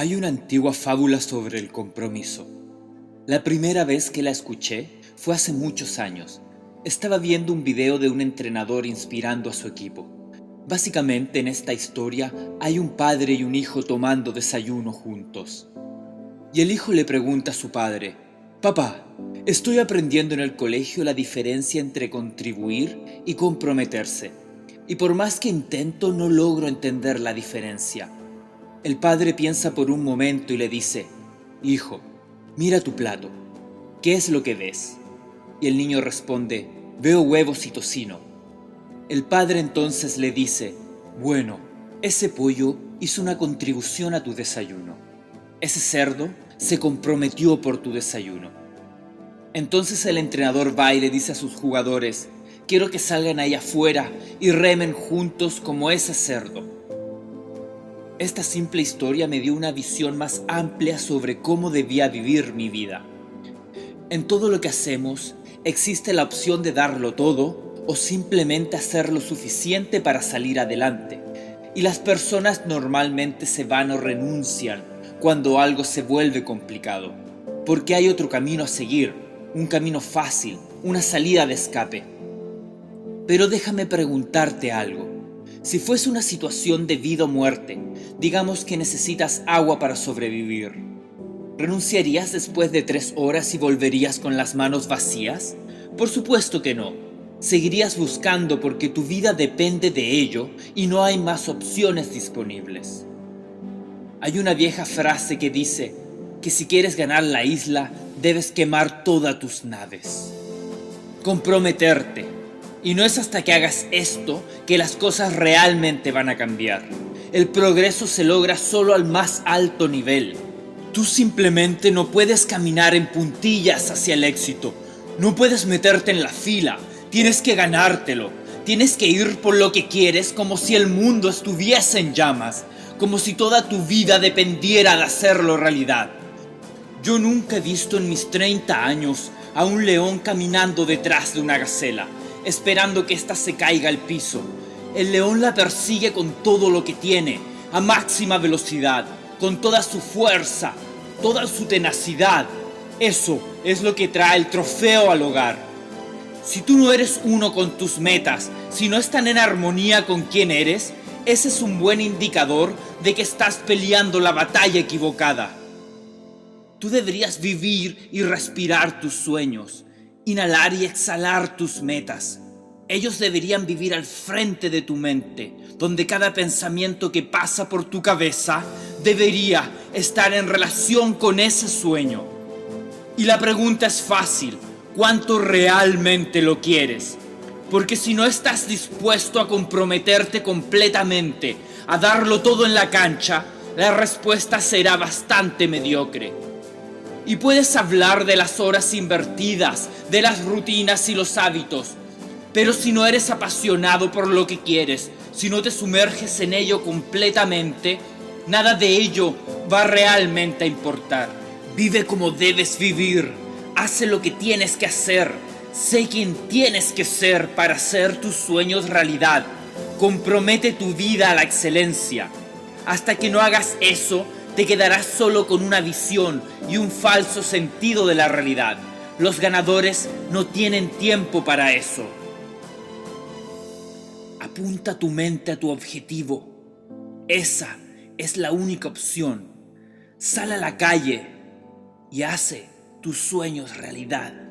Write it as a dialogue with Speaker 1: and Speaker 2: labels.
Speaker 1: Hay una antigua fábula sobre el compromiso. La primera vez que la escuché fue hace muchos años. Estaba viendo un video de un entrenador inspirando a su equipo. Básicamente en esta historia hay un padre y un hijo tomando desayuno juntos. Y el hijo le pregunta a su padre, Papá, estoy aprendiendo en el colegio la diferencia entre contribuir y comprometerse. Y por más que intento no logro entender la diferencia. El padre piensa por un momento y le dice, Hijo, mira tu plato. ¿Qué es lo que ves? Y el niño responde, Veo huevos y tocino. El padre entonces le dice, Bueno, ese pollo hizo una contribución a tu desayuno. Ese cerdo se comprometió por tu desayuno. Entonces el entrenador va y le dice a sus jugadores, quiero que salgan ahí afuera y remen juntos como ese cerdo. Esta simple historia me dio una visión más amplia sobre cómo debía vivir mi vida. En todo lo que hacemos existe la opción de darlo todo o simplemente hacer lo suficiente para salir adelante. Y las personas normalmente se van o renuncian cuando algo se vuelve complicado, porque hay otro camino a seguir, un camino fácil, una salida de escape. Pero déjame preguntarte algo. Si fuese una situación de vida o muerte, digamos que necesitas agua para sobrevivir, ¿renunciarías después de tres horas y volverías con las manos vacías? Por supuesto que no. Seguirías buscando porque tu vida depende de ello y no hay más opciones disponibles. Hay una vieja frase que dice que si quieres ganar la isla, debes quemar todas tus naves. Comprometerte y no es hasta que hagas esto que las cosas realmente van a cambiar. El progreso se logra solo al más alto nivel. Tú simplemente no puedes caminar en puntillas hacia el éxito. No puedes meterte en la fila. Tienes que ganártelo. Tienes que ir por lo que quieres como si el mundo estuviese en llamas. Como si toda tu vida dependiera de hacerlo realidad. Yo nunca he visto en mis 30 años a un león caminando detrás de una gacela esperando que ésta se caiga al piso. El león la persigue con todo lo que tiene, a máxima velocidad, con toda su fuerza, toda su tenacidad. Eso es lo que trae el trofeo al hogar. Si tú no eres uno con tus metas, si no están en armonía con quién eres, ese es un buen indicador de que estás peleando la batalla equivocada. Tú deberías vivir y respirar tus sueños inhalar y exhalar tus metas. Ellos deberían vivir al frente de tu mente, donde cada pensamiento que pasa por tu cabeza debería estar en relación con ese sueño. Y la pregunta es fácil, ¿cuánto realmente lo quieres? Porque si no estás dispuesto a comprometerte completamente, a darlo todo en la cancha, la respuesta será bastante mediocre. Y puedes hablar de las horas invertidas, de las rutinas y los hábitos. Pero si no eres apasionado por lo que quieres, si no te sumerges en ello completamente, nada de ello va realmente a importar. Vive como debes vivir. Hace lo que tienes que hacer. Sé quien tienes que ser para hacer tus sueños realidad. Compromete tu vida a la excelencia. Hasta que no hagas eso, te quedarás solo con una visión y un falso sentido de la realidad. Los ganadores no tienen tiempo para eso. Apunta tu mente a tu objetivo. Esa es la única opción. Sal a la calle y hace tus sueños realidad.